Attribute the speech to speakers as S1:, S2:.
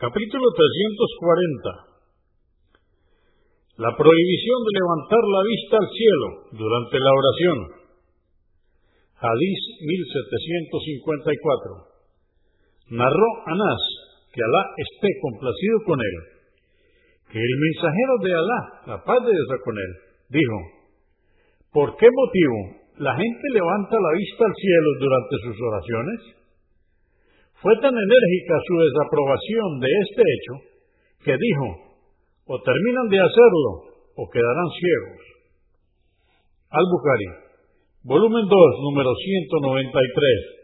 S1: Capítulo 340. La prohibición de levantar la vista al cielo durante la oración. Hadís 1754. Narró Anás, que Alá esté complacido con él, que el mensajero de Alá, la paz de Dios con él, dijo, ¿por qué motivo la gente levanta la vista al cielo durante sus oraciones? Fue tan enérgica su desaprobación de este hecho que dijo, o terminan de hacerlo o quedarán ciegos. Al-Bukhari, volumen 2, número 193.